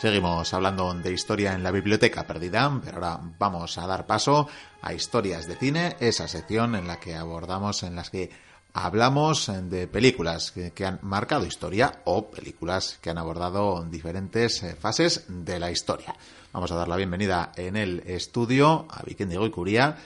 Seguimos hablando de historia en la biblioteca perdida, pero ahora vamos a dar paso a historias de cine, esa sección en la que abordamos, en las que hablamos de películas que, han marcado historia o películas que han abordado diferentes eh, fases de la historia. Vamos a dar la bienvenida en el estudio a Diego y Curía.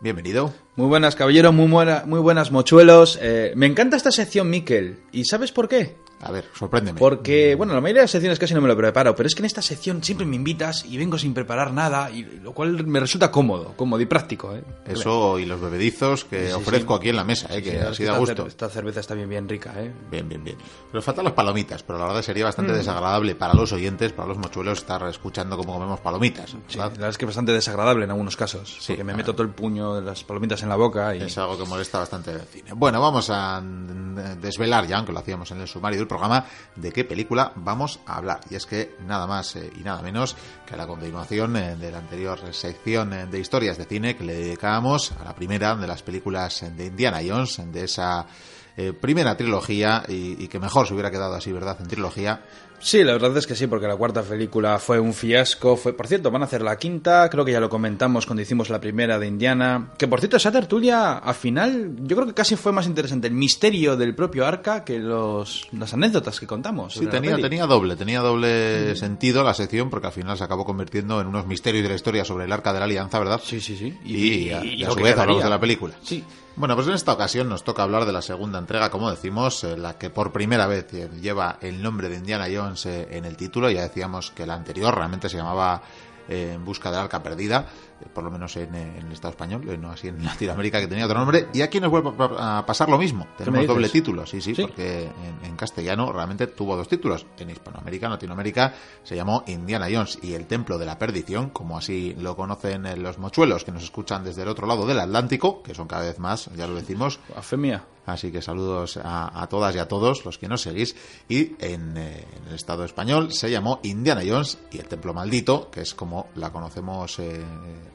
Bienvenido. Muy buenas, caballero, muy, muy buenas mochuelos. Eh, me encanta esta sección, Miquel. ¿Y sabes por qué? A ver, sorpréndeme. Porque, bueno, la mayoría de las secciones casi no me lo preparo, pero es que en esta sección siempre me invitas y vengo sin preparar nada, y lo cual me resulta cómodo, cómodo y práctico. ¿eh? Eso y los bebedizos que ofrezco aquí en la mesa, ¿eh? que así da gusto. Esta cerveza está bien, bien rica. ¿eh? Bien, bien, bien. Pero faltan las palomitas, pero la verdad sería bastante mm. desagradable para los oyentes, para los mochuelos, estar escuchando cómo comemos palomitas. la verdad es que es bastante desagradable en algunos casos. Sí, que me meto todo el puño de las palomitas en la boca. Y... Es algo que molesta bastante el cine. Bueno, vamos a desvelar ya, aunque lo hacíamos en el sumario del programa, de qué película vamos a hablar. Y es que nada más eh, y nada menos que a la continuación eh, de la anterior sección eh, de historias de cine que le dedicábamos a la primera de las películas de Indiana Jones, de esa primera trilogía y, y, que mejor se hubiera quedado así, ¿verdad? En trilogía Sí, la verdad es que sí, porque la cuarta película fue un fiasco. Fue, por cierto, van a hacer la quinta, creo que ya lo comentamos cuando hicimos la primera de Indiana. Que por cierto, esa tertulia, al final, yo creo que casi fue más interesante el misterio del propio arca que los, las anécdotas que contamos. Sí, tenía, tenía doble, tenía doble sentido la sección, porque al final se acabó convirtiendo en unos misterios de la historia sobre el arca de la alianza, ¿verdad? Sí, sí, sí. Y, a, su vez hablamos de la película. Sí. Bueno, pues en esta ocasión nos toca hablar de la segunda entrega, como decimos, eh, la que por primera vez lleva el nombre de Indiana Jones eh, en el título. Ya decíamos que la anterior realmente se llamaba eh, En busca del arca perdida por lo menos en, el Estado español, eh, no así en Latinoamérica, que tenía otro nombre. Y aquí nos vuelve a pasar lo mismo. Tenemos doble título, sí, sí, porque en, castellano realmente tuvo dos títulos. En Hispanoamérica, Latinoamérica, se llamó Indiana Jones y el Templo de la Perdición, como así lo conocen los mochuelos que nos escuchan desde el otro lado del Atlántico, que son cada vez más, ya lo decimos. Afemia. Así que saludos a, todas y a todos los que nos seguís. Y en, eh, el Estado español se llamó Indiana Jones y el Templo Maldito, que es como la conocemos eh,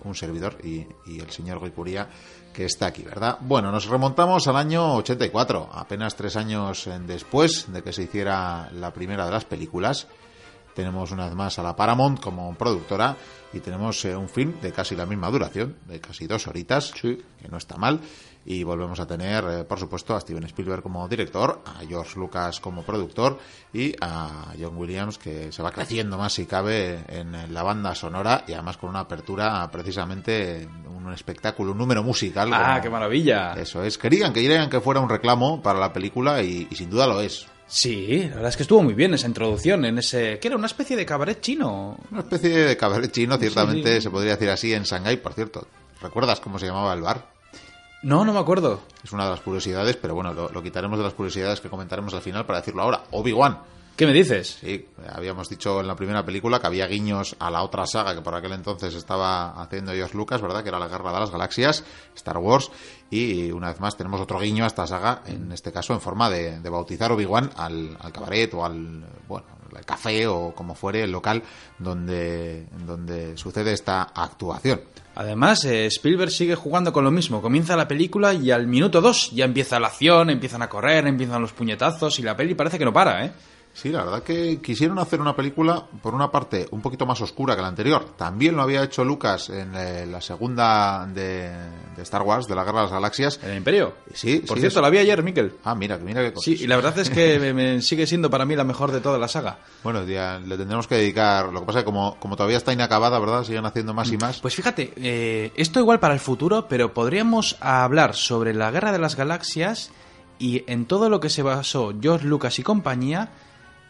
un servidor y, el señor Guicuría que está aquí, ¿verdad? Bueno, nos remontamos al año 84, apenas tres años después de que se hiciera la primera de las películas. Tenemos una vez más a la Paramount como productora y tenemos eh, un film de casi la misma duración, de casi dos horitas, que no está mal y volvemos a tener, eh, por supuesto, a Steven Spielberg como director, a George Lucas como productor y a John Williams que se va creciendo más si cabe en la banda sonora y además con una apertura precisamente un espectáculo, un número musical. ¡Ah, qué maravilla! Eso es. Querían que querían que fuera un reclamo para la película y, sin duda lo es. Sí, la verdad es que estuvo muy bien esa introducción en ese... ¿Qué era? ¿Una especie de cabaret chino? Una especie de cabaret chino, ciertamente se podría decir así en Shanghái, por cierto. ¿Recuerdas cómo se llamaba el bar? No, no me acuerdo. Es una de las curiosidades, pero bueno, lo, quitaremos de las curiosidades que comentaremos al final para decirlo ahora. Obi-Wan. ¿Qué me dices? Sí, habíamos dicho en la primera película que había guiños a la otra saga que por aquel entonces estaba haciendo George Lucas, ¿verdad? Que era la Guerra de las Galaxias, Star Wars. Y una vez más tenemos otro guiño a esta saga, en este caso en forma de, bautizar Obi-Wan al, al cabaret o al, bueno, el café o como fuere el local donde, donde sucede esta actuación. Además, eh, Spielberg sigue jugando con lo mismo. Comienza la película y al minuto dos ya empieza la acción, empiezan a correr, empiezan los puñetazos y la peli parece que no para, ¿eh? Sí, la verdad que quisieron hacer una película, por una parte, un poquito más oscura que la anterior. También lo había hecho Lucas en eh, la segunda de, Star Wars, de la Guerra de las Galaxias. ¿En el Imperio? Sí. Por cierto, la vi ayer, Miquel. Ah, mira, mira qué cosa. Sí, y la verdad es que me, sigue siendo para mí la mejor de toda la saga. Bueno, ya le tendremos que dedicar. Lo que pasa es que como, como todavía está inacabada, ¿verdad? Siguen haciendo más y mm, más. Pues fíjate, eh, esto igual para el futuro, pero podríamos hablar sobre la Guerra de las Galaxias y en todo lo que se basó George Lucas y compañía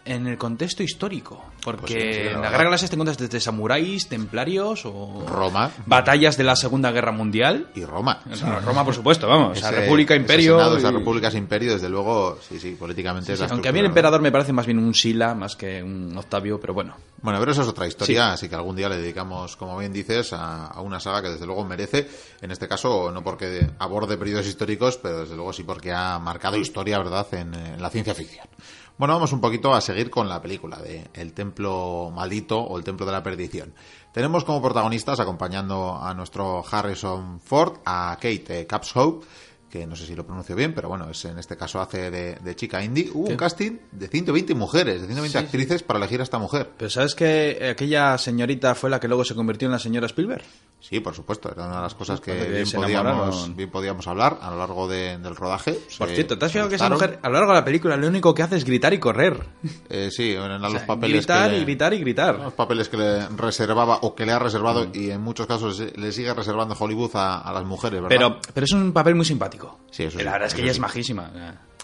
en el contexto histórico. Porque pues en la Guerra de Galaxias te encuentras desde samuráis, templarios o. Roma. Batallas de la Segunda Guerra Mundial. Y Roma. Roma, por supuesto, vamos. República, Imperio. Esa República, Imperio, desde luego, sí, sí, políticamente es Aunque a mí el emperador me parece más bien un Sila más que un Octavio, pero bueno. Bueno, pero eso es otra historia, así que algún día le dedicamos, como bien dices, a, una saga que desde luego merece. En este caso, no porque aborde periodos históricos, pero desde luego sí porque ha marcado historia, ¿verdad?, en la ciencia ficción. Bueno, vamos un poquito a seguir con la película de El Templo Maldito o El Templo de la Perdición. Tenemos como protagonistas, acompañando a nuestro Harrison Ford, a Kate Capshaw, que no sé si lo pronuncio bien, pero bueno, es en este caso hace de, chica indie. Hubo un casting de 120 mujeres, de 120 actrices para elegir a esta mujer. Pero ¿sabes que aquella señorita fue la que luego se convirtió en la señora Spielberg? Sí, por supuesto, era una de las cosas que bien podíamos, bien podíamos, hablar a lo largo del rodaje. Por cierto, ¿te has fijado que esa mujer a lo largo de la película lo único que hace es gritar y correr? Eh, sí, eran los papeles gritar que y gritar y gritar. Los papeles que le reservaba o que le ha reservado mm. y en muchos casos le sigue reservando Hollywood a, las mujeres, ¿verdad? Pero, pero es un papel muy simpático. Sí, eso La verdad es que ella es majísima.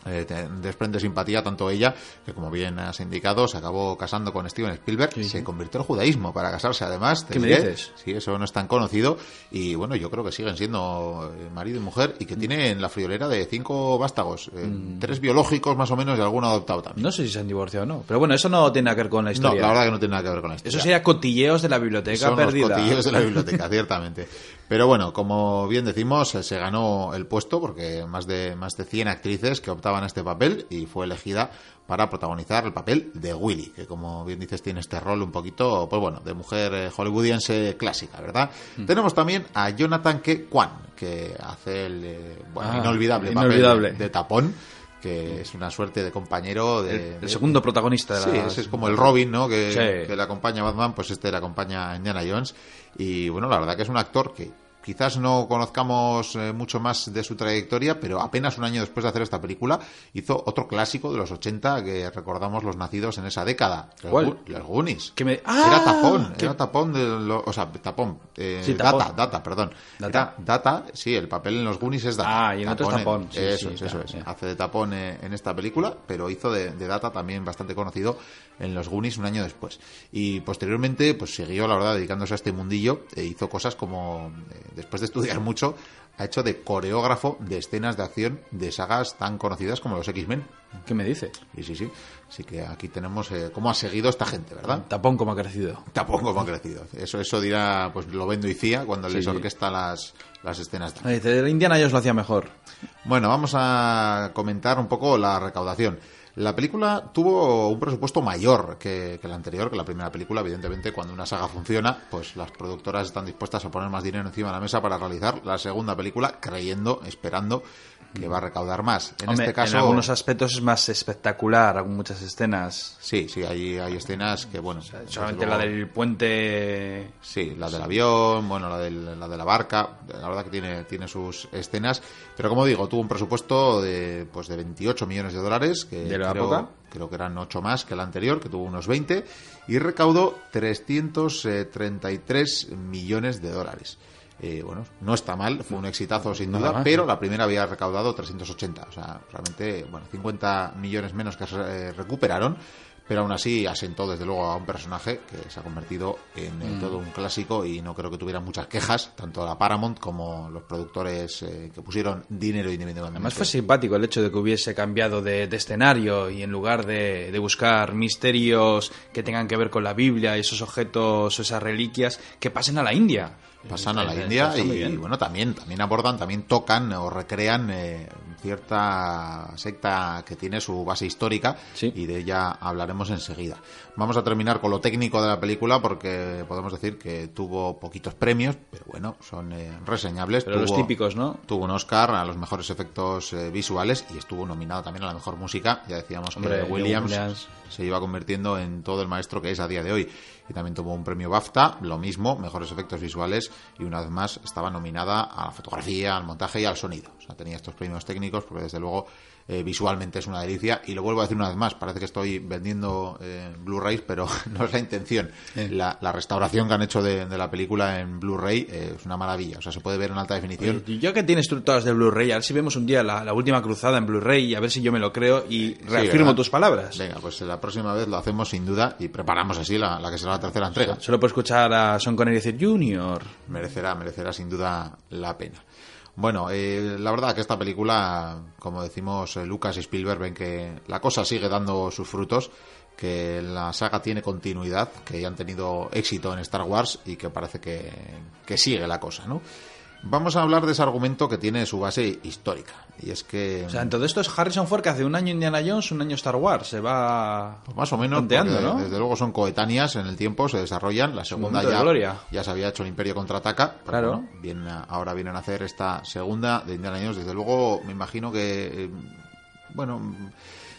Eh, desprende simpatía tanto ella, que como bien has indicado, se acabó casando con Steven Spielberg, y se convirtió al judaísmo para casarse además. ¿Qué me dices? Sí, eso no es tan conocido y bueno, yo creo que siguen siendo eh, marido y mujer y que tienen la friolera de cinco vástagos, eh, mm. tres biológicos más o menos y alguno adoptado también. No sé si se han divorciado o no, pero bueno, eso no tiene nada que ver con la historia. No, la verdad que no tiene nada que ver con la historia. Eso sería cotilleos de la biblioteca Son perdida. Los cotilleos de la biblioteca, ciertamente. Pero bueno, como bien decimos, se ganó el puesto porque más de más de 100 actrices que optaban a este papel y fue elegida para protagonizar el papel de Willy, que como bien dices tiene este rol un poquito, pues bueno, de mujer eh, hollywoodiense clásica, ¿verdad? Mm. Tenemos también a Jonathan K. Kwan, que hace el eh, ah, inolvidable, papel de, tapón que es una suerte de compañero de, el, segundo protagonista de la... sí es como el Robin no que, que le acompaña a Batman pues este le acompaña a Indiana Jones. Y bueno la verdad que es un actor que Quizás no conozcamos eh, mucho más de su trayectoria, pero apenas un año después de hacer esta película hizo otro clásico de los 80 que recordamos los nacidos en esa década. ¿Cuál? Los Goonies. me... era tapón, era tapón de o sea, tapón, eh, data, data, perdón. ¿Data? data, sí, el papel en los Goonies es data. Ah, y en otro es tapón. eso es, eso es. Hace de tapón eh, en esta película, pero hizo de, de data también bastante conocido en los Goonies un año después. Y posteriormente, pues siguió, la verdad, dedicándose a este mundillo e hizo cosas como, eh, después de estudiar mucho, ha hecho de coreógrafo de escenas de acción de sagas tan conocidas como los X-Men. ¿Qué me dice? Sí, sí, sí. Así que aquí tenemos eh, cómo ha seguido esta gente, ¿verdad? Tapón como ha crecido. Tapón como ha crecido. Eso eso dirá, pues lo vendo y cía cuando les orquesta las, las escenas. De... Indiana ellos lo hacía mejor. Bueno, vamos a comentar un poco la recaudación. La película tuvo un presupuesto mayor que, que, la anterior, que la primera película. Evidentemente, cuando una saga funciona, pues las productoras están dispuestas a poner más dinero encima de la mesa para realizar la segunda película, creyendo, esperando que va a recaudar más. En este caso. En algunos aspectos es más espectacular, hay muchas escenas. Sí, sí, hay, hay escenas que, bueno. solamente la del puente. Sí, la del avión, bueno, la, del, la de la barca. La verdad que tiene, tiene sus escenas. Pero como digo, tuvo un presupuesto de, pues de 28 millones de dólares. Que ¿De la creo, época? Creo que eran 8 más que el anterior, que tuvo unos 20. Y recaudó 333 millones de dólares. Eh, bueno, no está mal, fue un exitazo sin duda, pero la primera había recaudado 380, o sea, realmente, bueno, 50 millones menos que se eh, recuperaron, pero aún así asentó desde luego a un personaje que se ha convertido en eh, mm. todo un clásico y no creo que tuviera muchas quejas, tanto la Paramount como los productores que pusieron dinero individualmente. Además fue simpático el hecho de que hubiese cambiado de, escenario y en lugar de, de, buscar misterios que tengan que ver con la Biblia, esos objetos o esas reliquias, que pasen a la India pasan a la India y, bueno también también abordan también tocan o recrean eh, cierta secta que tiene su base histórica y de ella hablaremos enseguida vamos a terminar con lo técnico de la película porque podemos decir que tuvo poquitos premios pero bueno son eh, reseñables. Pero los típicos no tuvo un Oscar a los mejores efectos eh, visuales y estuvo nominado también a la mejor música. Ya decíamos que Williams. se iba convirtiendo en todo el maestro que es a día de hoy. Y también tuvo un premio BAFTA, lo mismo, mejores efectos visuales y una vez más estaba nominada a la fotografía, al montaje y al sonido. O sea, tenía estos premios técnicos porque desde luego eh, visualmente es una delicia y lo vuelvo a decir una vez más, parece que estoy vendiendo eh, Blu-rays, pero no es la intención. La, restauración que han hecho de, la película en Blu-ray eh, es una maravilla, o sea, se puede ver en alta definición. Ya que tienes tú todas de Blu-ray, a ver si vemos un día la, última cruzada en Blu-ray y a ver si yo me lo creo y reafirmo tus palabras. Venga, pues la próxima vez lo hacemos sin duda y preparamos así la, que será la tercera entrega. Solo puedo escuchar a Son Connery decir Junior. Merecerá, merecerá sin duda la pena. Bueno, eh, la verdad que esta película, como decimos eh, Lucas y Spielberg, ven que la cosa sigue dando sus frutos, que la saga tiene continuidad, que ya han tenido éxito en Star Wars y que parece que, que sigue la cosa, ¿no? Vamos a hablar de ese argumento que tiene su base histórica. Y es que. O sea, en todo esto es Harrison Ford que hace un año Indiana Jones, un año Star Wars. Se va. Pues más o menos. Desde luego son coetáneas en el tiempo, se desarrollan. La segunda ya, gloria. ya se había hecho el Imperio contraataca. Claro. bueno, vienen a- ahora vienen a hacer esta segunda de Indiana Jones. Desde luego, me imagino que. eh, bueno.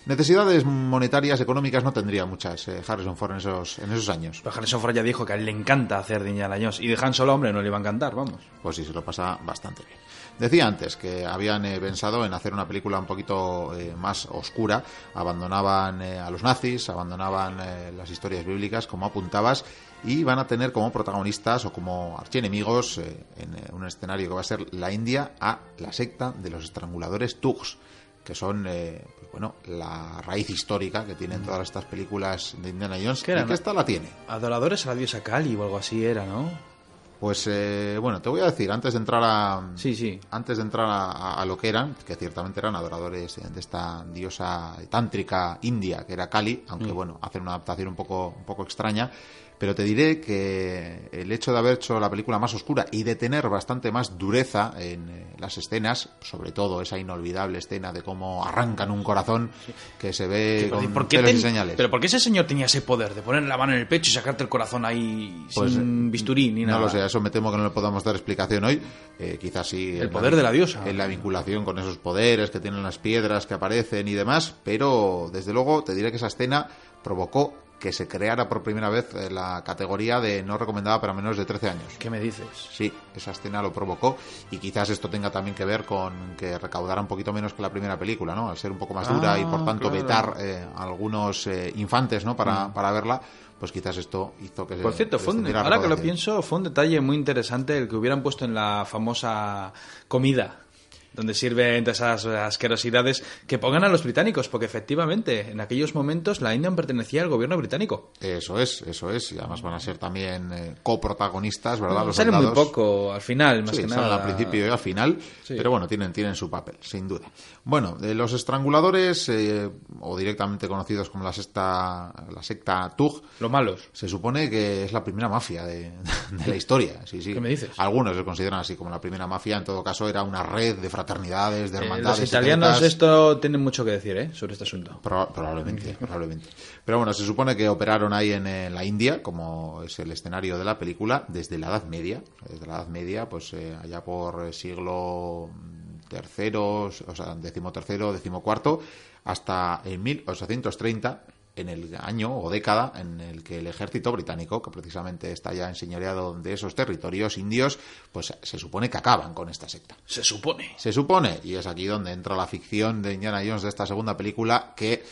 Necesidades monetarias, económicas no tendría muchas eh, Harrison Ford en esos, en esos años. Pero Harrison Ford ya dijo que a él le encanta hacer de Indiana Jones. Y de Han Solo, hombre, no le iba a encantar, vamos. pues sí, se lo pasa bastante bien. Decía antes que habían eh, pensado en hacer una película un poquito eh, más oscura, abandonaban eh, a los nazis, abandonaban las historias bíblicas, como apuntabas, y van a tener como protagonistas o como archienemigos en un escenario que va a ser la India a la secta de los estranguladores Tugs, que son eh, pues bueno la raíz histórica que tienen todas estas películas de Indiana Jones ¿Qué y eran? que esta la tiene. Adoradores a la diosa Kali o algo así era, ¿no? Pues eh, bueno, te voy a decir, antes de entrar a, Sí, sí. antes de entrar a, a- lo que eran, que ciertamente eran adoradores de esta diosa tántrica india, que era Kali, aunque bueno, hacen una adaptación un poco, un poco extraña, pero te diré que el hecho de haber hecho la película más oscura y de tener bastante más dureza en eh, las escenas, sobre todo esa inolvidable escena de cómo arrancan un corazón que se ve con ¿Por qué pelos y ten- señales. Pero ¿por qué ese señor tenía ese poder de poner la mano en el pecho y sacarte el corazón ahí Pues, sin bisturí ni nada? No lo sé, a eso me temo que no le podamos dar explicación hoy. Eh, quizás sí. El poder de la diosa. En la vinculación con esos poderes que tienen las piedras que aparecen y demás. Pero, desde luego, te diré que esa escena provocó que se creara por primera vez eh, la categoría de no recomendada para menores de 13 años. ¿Qué me dices? Sí, esa escena lo provocó y quizás esto tenga también que ver con que recaudara un poquito menos que la primera película, ¿no? Al ser un poco más dura Ah, y por tanto claro. vetar eh, a algunos eh, infantes, ¿no? Para, para verla, pues quizás esto hizo que se Por cierto, fue un- ahora que lo pienso, fue un detalle muy interesante el que hubieran puesto en la famosa comida, donde sirven todas esas asquerosidades, que pongan a los británicos, porque efectivamente en aquellos momentos la India pertenecía al gobierno británico. Eso es, eso es. Y además van a ser también eh, coprotagonistas, ¿verdad? Los Sale muy poco al final, más Sí, que salen nada. al principio y al final, Sí. pero bueno, tienen, tienen su papel, sin duda. Bueno, de los estranguladores, eh, o directamente conocidos como la secta, la secta Tug, Los malos. se supone que es la primera mafia de, de la historia. Sí, sí. ¿Qué me dices? Algunos se consideran así como la primera mafia. En todo caso, era una red de fraternidades, de Eh, los italianos secretas. esto tienen mucho que decir ¿eh? sobre este asunto. Proba- probablemente, probablemente. Pero bueno, se supone que operaron ahí en, la India, como es el escenario de la película, desde la Edad Media. Desde la Edad Media, pues eh, allá por siglo tercero, o sea, decimotercero, decimocuarto, hasta en 1830, en el año o década en el que el ejército británico, que precisamente está ya enseñoreado de esos territorios indios, pues se supone que acaban con esta secta. Se supone. Se supone, y es aquí donde entra la ficción de Indiana Jones de esta segunda película, que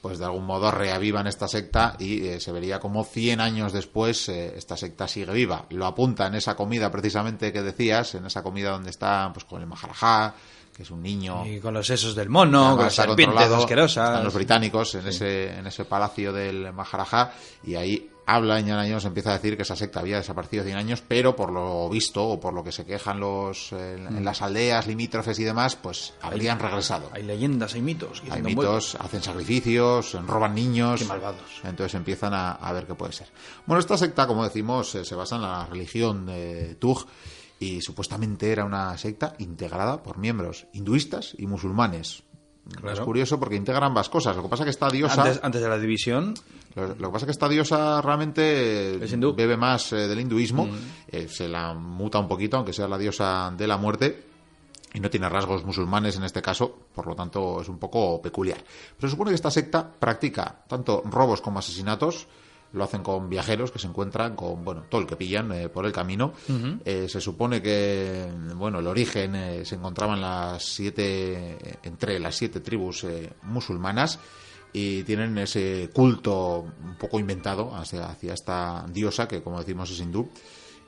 pues de algún modo reavivan esta secta y eh, se vería como 100 años después eh, esta secta sigue viva. Lo apunta en esa comida precisamente que decías, en esa comida donde está pues con el Maharajá, que es un niño Y con los sesos del mono, con las serpientes asquerosas. Están los británicos en, ese, en ese palacio del Maharajá y ahí habla Indiana Jones, empieza a decir que esa secta había desaparecido 100 años, pero por lo visto o por lo que se quejan los en, Mm. en las aldeas limítrofes y demás, pues habrían regresado. Hay leyendas, hay mitos. que Hay dicen, "Bueno, mitos, hacen sacrificios, roban niños. Qué malvados. Entonces empiezan a, a ver qué puede ser. Bueno, esta secta, como decimos, eh, se basa en la religión de Tug y supuestamente era una secta integrada por miembros hinduistas y musulmanes. Es curioso porque integra ambas cosas. Lo que pasa es que esta diosa, Antes, antes de la división, lo, lo que pasa es que esta diosa realmente Es hindú. Mm. bebe más eh, del hinduismo, eh, se la muta un poquito, aunque sea la diosa de la muerte, y no tiene rasgos musulmanes en este caso, por lo tanto es un poco peculiar. Pero se supone que esta secta practica tanto robos como asesinatos, lo hacen con viajeros que se encuentran con, bueno, todo el que pillan eh, por el camino. Eh, se supone que, bueno, el origen eh, se encontraba en las siete, entre las siete tribus eh, musulmanas y tienen ese culto un poco inventado hacia, hacia esta diosa que, como decimos, es hindú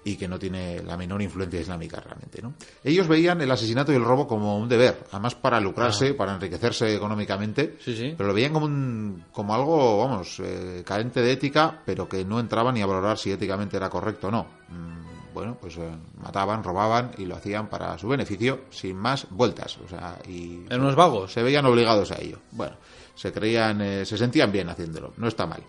y que no tiene la menor influencia islámica realmente. ¿no? Ellos veían el asesinato y el robo como un deber, además para lucrarse, para enriquecerse económicamente, Sí, sí. pero lo veían como, un, como algo, vamos, eh, carente de ética, pero que no entraba ni a valorar si éticamente era correcto o no. Mm, bueno, pues eh, mataban, robaban y lo hacían para su beneficio, sin más vueltas. O sea, y eran unos vagos. se veían obligados a ello. Bueno, se creían, eh, se sentían bien haciéndolo, no está mal.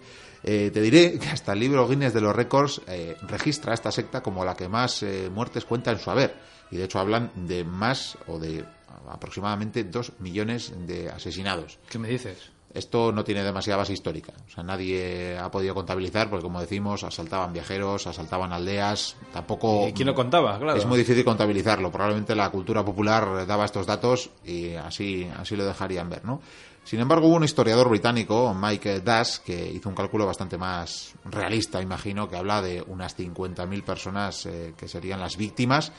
Eh, te diré que hasta el libro Guinness de los récords eh, registra esta secta como la que más eh, muertes cuenta en su haber. Y de hecho hablan de más o de aproximadamente dos millones de asesinados. ¿Qué me dices? Esto no tiene demasiada base histórica. O sea, nadie ha podido contabilizar porque, como decimos, asaltaban viajeros, asaltaban aldeas. Tampoco. ¿Y quién lo contaba? Claro. Es muy difícil contabilizarlo. Probablemente la cultura popular daba estos datos y así, así lo dejarían ver, ¿no? Sin embargo, hubo un historiador británico, Mike Dash, que hizo un cálculo bastante más realista, imagino, que habla de unas 50.000 personas eh, que serían las víctimas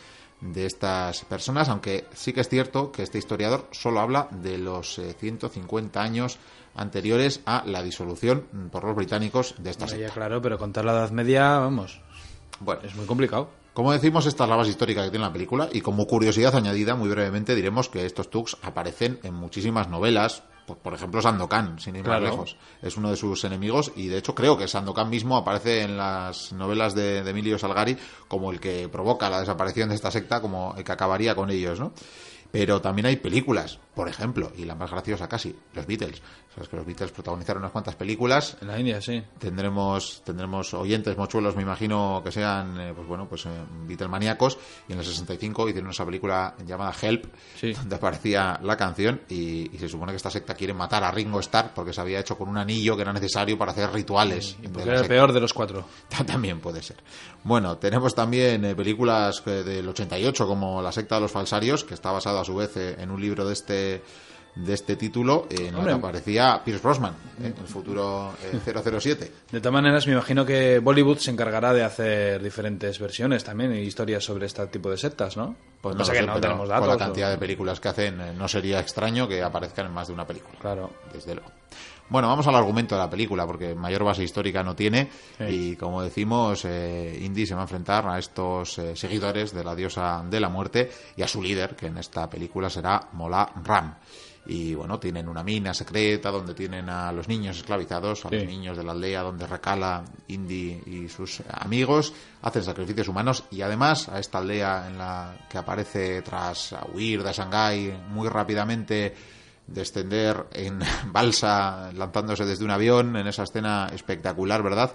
de estas personas, aunque sí que es cierto que este historiador solo habla de los 150 eh, años anteriores a la disolución por los británicos de esta secta. claro, pero contar la Edad Media, vamos, bueno, es muy complicado. Como decimos, esta es la base histórica que tiene la película y como curiosidad añadida, muy brevemente diremos que estos Tux aparecen en muchísimas novelas, por, ejemplo, Sandokan, sin ir más lejos. Es uno de sus enemigos y, de hecho, creo que Sandokan mismo aparece en las novelas de, de, Emilio Salgari como el que provoca la desaparición de esta secta, como el que acabaría con ellos, ¿no? Pero también hay películas, por ejemplo, y la más graciosa casi, los Beatles. Sabes que los Beatles protagonizaron unas cuantas películas. En la India, sí. Tendremos, tendremos oyentes mochuelos, me imagino, que sean, eh, pues bueno, pues eh, Beatle maníacos. Y en el 65 hicieron esa película llamada Help, donde aparecía la canción. Y, se supone que esta secta quiere matar a Ringo Starr porque se había hecho con un anillo que era necesario para hacer rituales. Y porque era el peor de los cuatro. También puede ser. Bueno, tenemos también eh, películas del 88 como La secta de los falsarios, que está basada a su vez en un libro de este de este título en el que aparecía Pierce Brosnan, ¿eh? el futuro 007. Eh, de todas maneras, me imagino que Bollywood se encargará de hacer diferentes versiones también y historias sobre este tipo de sectas, ¿no? Pues no, sé, que no tenemos datos. Con la cantidad de películas que hacen, eh, no sería extraño que aparezcan en más de una película. Claro. Desde luego. Bueno, vamos al argumento de la película, porque mayor base histórica no tiene. Y como decimos, Indy se va a enfrentar a estos seguidores de la diosa de la muerte y a su líder, que en esta película será Mola Ram. Y bueno, tienen una mina secreta donde tienen a los niños esclavizados, a los niños de la aldea donde recala Indy y sus amigos, hacen sacrificios humanos y además a esta aldea en la que aparece tras huir de Shanghái muy rápidamente descender en balsa lanzándose desde un avión en esa escena espectacular, ¿verdad?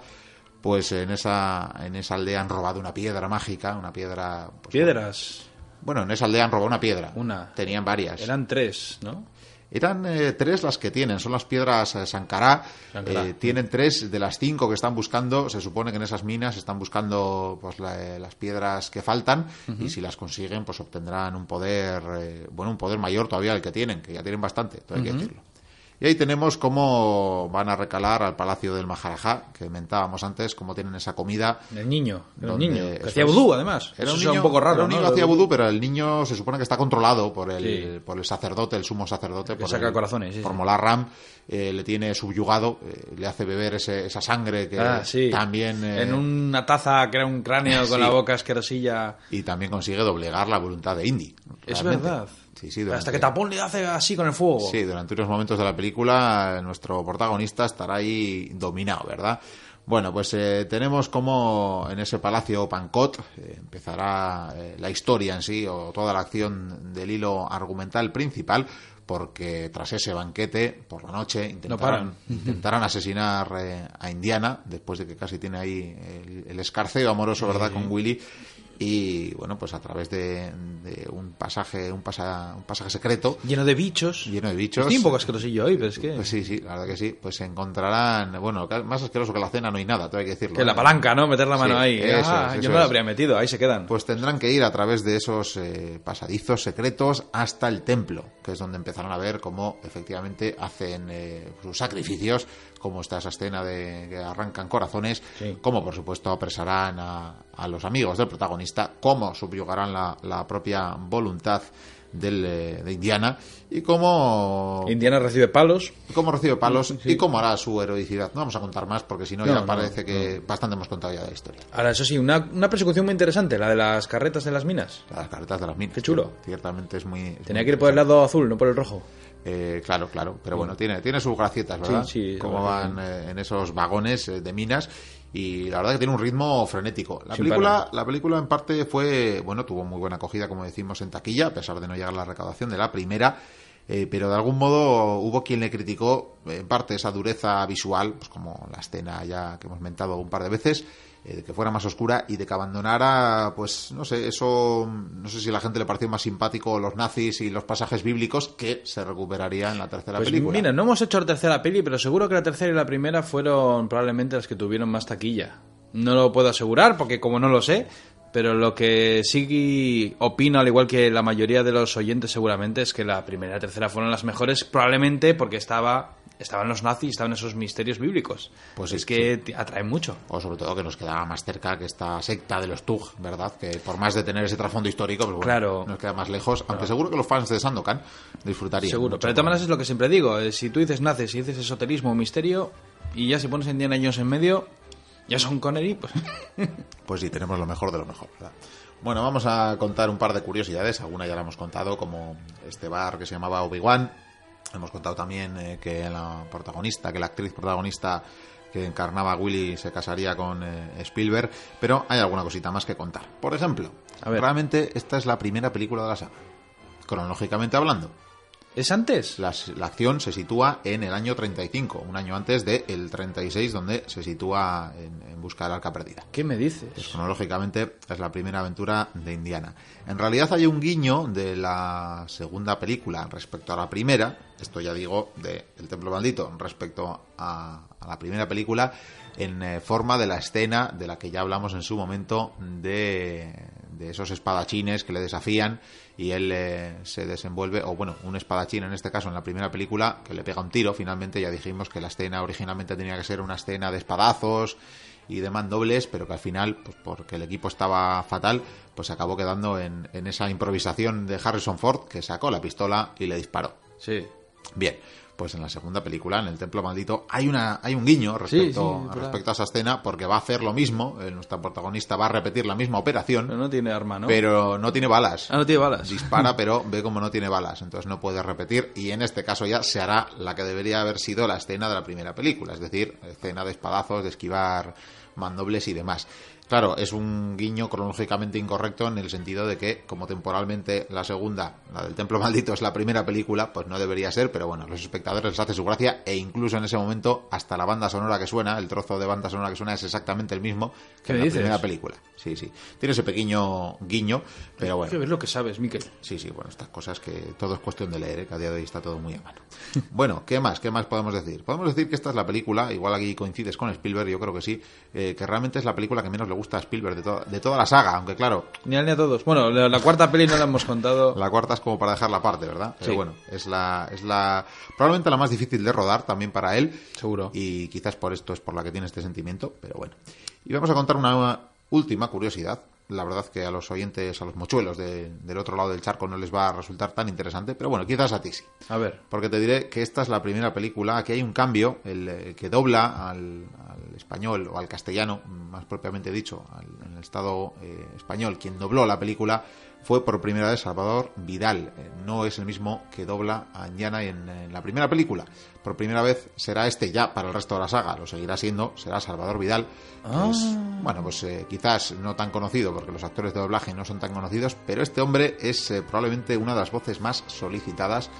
Pues en esa en esa aldea han robado una piedra mágica, una piedra pues, piedras. Bueno, en esa aldea han robado una piedra. Una. Tenían varias. Eran tres, ¿no? Eran eh, tres las que tienen, son las piedras eh, Sankará. Eh, tienen tres de las cinco que están buscando. Se supone que en esas minas están buscando pues, las piedras que faltan y si las consiguen, pues obtendrán un poder, bueno, un poder mayor todavía al que tienen, que ya tienen bastante, todo hay que decirlo. Y ahí tenemos cómo van a recalar al palacio del Maharaja, que mentábamos antes, cómo tienen esa comida. El niño, el niño, que hacía vudú además. Era un, niño, un poco raro. Era un niño que hacía vudú, pero el niño se supone que está controlado por el, por el sacerdote, el sumo sacerdote. por saca corazones, Por Molarram, eh, le tiene subyugado, eh, le hace beber ese, esa sangre que ah, también. Eh, en una taza que era un cráneo con la boca asquerosilla. Y también consigue doblegar la voluntad de Indy. Es verdad. Hasta que Tapón le hace así con el fuego. Sí, durante unos momentos de la película nuestro protagonista estará ahí dominado, ¿verdad? Bueno, pues eh, tenemos como en ese palacio Pancot eh, empezará eh, la historia en sí o toda la acción del hilo argumental principal porque tras ese banquete por la noche intentarán, intentarán asesinar a Indiana después de que casi tiene ahí el, escarceo amoroso, ¿verdad?, con Willy y bueno pues a través de, un pasaje un, un pasaje secreto. Lleno de bichos. Lleno de bichos. Estoy un poco asquerosillo hoy pero es que pues sí sí la verdad que sí. Pues se encontrarán bueno más asqueroso que la cena no hay nada todo hay que decirlo que la palanca no meter la mano ahí. ah, yo me la habría metido ahí se quedan. Pues tendrán que ir a través de esos eh, pasadizos secretos hasta el templo que es donde empezarán a ver cómo efectivamente hacen eh, sus sacrificios como está esa escena de que arrancan corazones, como por supuesto apresarán a, los amigos del protagonista, cómo subyugarán la, propia voluntad eh, de Indiana y cómo Indiana recibe palos. cómo recibe palos y cómo hará su heroicidad. No vamos a contar más porque si no, ya parece que bastante hemos contado ya de la historia. Ahora eso sí una, persecución muy interesante la de las carretas de las minas. Las carretas de las minas qué chulo. ciertamente es muy tenía que ir por el lado azul no por el rojo. Eh, claro, claro, pero bueno, tiene, tiene sus gracietas, ¿verdad? Sí, sí, Como van eh, en esos vagones eh, de minas y la verdad que tiene un ritmo frenético. La película, la película en parte fue, bueno, tuvo muy buena acogida, como decimos, en taquilla, a pesar de no llegar a la recaudación de la primera. Eh, pero de algún modo hubo quien le criticó en parte esa dureza visual, pues como la escena ya que hemos mentado un par de veces, eh, de que fuera más oscura y de que abandonara, pues no sé, eso, no sé si a la gente le pareció más simpático los nazis y los pasajes bíblicos que se recuperaría en la tercera Pues película. mira, no hemos hecho la tercera peli, pero seguro que la tercera y la primera fueron probablemente las que tuvieron más taquilla. No lo puedo asegurar porque como no lo sé, pero lo que sí opino, al igual que la mayoría de los oyentes seguramente, es que la primera y la tercera fueron las mejores, probablemente porque estaba estaban los nazis, estaban esos misterios bíblicos. Pues es sí, que te atraen mucho. O sobre todo que nos quedaba más cerca que esta secta de los Tug, ¿verdad? Que por más de tener ese trasfondo histórico, pues bueno, Claro. nos queda más lejos. Aunque seguro que los fans de Sandokan disfrutarían. Seguro, mucho pero de todas maneras es lo que siempre digo. eh, Si tú dices nazis, si dices esoterismo, misterio, y ya si pones en 10 años en medio, ya son Connery, pues... Pues sí, tenemos lo mejor de lo mejor, ¿verdad? Bueno, vamos a contar un par de curiosidades. Alguna ya la hemos contado, como este bar que se llamaba Obi-Wan. Hemos contado también eh, que la protagonista, que la actriz protagonista que encarnaba a Willy se casaría con eh, Spielberg. Pero hay alguna cosita más que contar. Por ejemplo, A ver. realmente esta es la primera película de la saga. Cronológicamente hablando. ¿Es antes? La, la acción se sitúa en el año 35, un año antes del 36, donde se sitúa en, en busca del arca perdida. ¿Qué me dices? Pues cronológicamente es la primera aventura de Indiana. En realidad hay un guiño de la segunda película respecto a la primera, esto ya digo de El Templo Maldito respecto a, a la primera película, en eh, forma de la escena de la que ya hablamos en su momento de, de esos espadachines que le desafían y él eh, se desenvuelve, o bueno, un espadachín en este caso en la primera película que le pega un tiro, finalmente ya dijimos que la escena originalmente tenía que ser una escena de espadazos y de mandobles, pero que al final, pues porque el equipo estaba fatal, pues acabó quedando en, en esa improvisación de Harrison Ford que sacó la pistola y le disparó. Sí. Bien, pues en la segunda película, en el Templo Maldito, hay una hay un guiño respecto, sí, respecto a esa escena porque va a hacer lo mismo, eh, nuestra protagonista va a repetir la misma operación, Pero no tiene arma, ¿no? pero no tiene balas. Ah, no tiene balas. Dispara, pero ve como no tiene balas, entonces no puede repetir y en este caso ya se hará la que debería haber sido la escena de la primera película, es decir, escena de espadazos, de esquivar mandobles y demás. Claro, es un guiño cronológicamente incorrecto en el sentido de que, como temporalmente la segunda, la del Templo Maldito, es la primera película, pues no debería ser, pero bueno, a los espectadores les hace su gracia e incluso en ese momento hasta la banda sonora que suena, el trozo de banda sonora que suena es exactamente el mismo que ¿Qué en la dices? primera película. Sí, sí. Tiene ese pequeño guiño, pero bueno. ¿Qué es lo que sabes, Miquel? Sí, sí, bueno, estas cosas que todo es cuestión de leer, ¿eh? que a día de hoy está todo muy a mano. Bueno, ¿qué más? ¿Qué más podemos decir? Podemos decir que esta es la película, igual aquí coincides con Spielberg, yo creo que sí, eh, que realmente es la película que menos le gusta a Spielberg de, to- de toda la saga, aunque claro, Ni a él ni a todos. Bueno, la, la cuarta peli no la hemos contado. la cuarta es como para dejarla aparte, ¿verdad? Pero Sí. bueno, es la, es la, probablemente la más difícil de rodar también para él. Seguro. Y quizás por esto es por la que tiene este sentimiento, pero bueno. Y vamos a contar una última curiosidad. La verdad que a los oyentes, a los mochuelos de- del otro lado del charco no les va a resultar tan interesante, pero bueno, quizás a ti sí. A ver. Porque te diré que esta es la primera película, aquí hay un cambio, el eh, que dobla al, al español o al castellano, más propiamente dicho, al- en el Estado eh, español, quien dobló la película fue por primera vez Salvador Vidal. Eh, no es el mismo que dobla a Indiana en, en la primera película. Por primera vez será este ya para el resto de la saga, lo seguirá siendo, será Salvador Vidal. que Ah. es, bueno, pues eh, quizás no tan conocido porque los actores de doblaje no son tan conocidos, pero este hombre es eh, probablemente una de las voces más solicitadas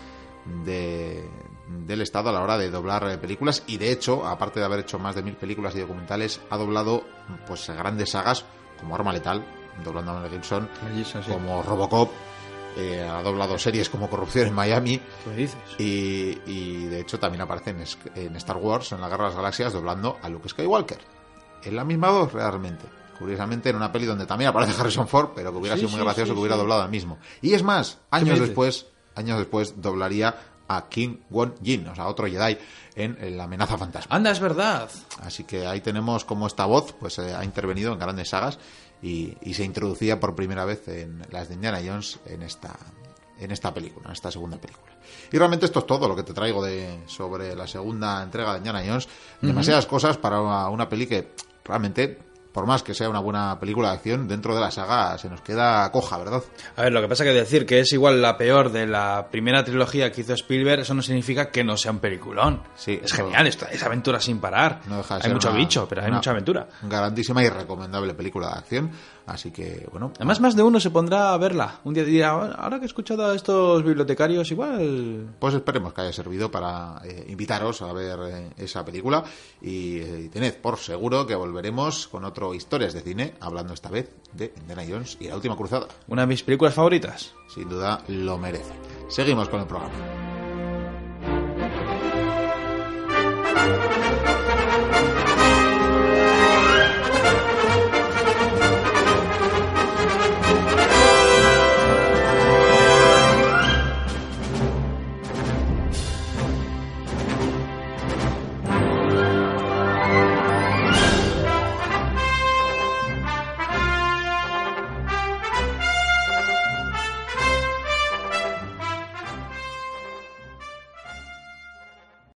de, del Estado a la hora de doblar películas y de hecho, aparte de haber hecho más de mil películas y documentales, ha doblado pues grandes sagas como Arma Letal, doblando a Mel Gibson, Mel Gibson, sí. como Robocop, eh, ha doblado series como Corrupción en Miami ¿Qué dices? y, y, de hecho también aparece en, en Star Wars, en la Guerra de las Galaxias, doblando a Luke Skywalker. Es la misma voz realmente. Curiosamente en una peli donde también aparece Harrison Ford, pero que hubiera Sí, sido muy sí, gracioso que hubiera doblado al mismo. Y es más, años después, años después doblaría a King Won Jin, o sea, otro Jedi en, en La amenaza fantasma. Anda, es verdad. Así que ahí tenemos como esta voz pues eh, ha intervenido en grandes sagas y, y se introducía por primera vez en las de Indiana Jones en esta en esta película, en esta segunda película. Y realmente esto es todo lo que te traigo de sobre la segunda entrega de Indiana Jones. Demasiadas cosas para una, una peli que realmente por más que sea una buena película de acción, dentro de la saga se nos queda coja, ¿verdad? A ver, lo que pasa que decir que es igual la peor de la primera trilogía que hizo Spielberg, eso no significa que no sea un peliculón. Sí, es genial, esto, es aventura sin parar. No deja de hay ser mucho una- bicho, pero hay mucha aventura. Grandísima y recomendable película de acción. Así que, bueno. Además, más de uno se pondrá a verla. Un día dirá, ahora que he escuchado a estos bibliotecarios, igual... Pues esperemos que haya servido para eh, invitaros a ver eh, esa película y eh, tened por seguro que volveremos con otro Historias de Cine, hablando esta vez de Indiana Jones y la Última Cruzada. Una de mis películas favoritas. Sin duda lo merece. Seguimos con el programa.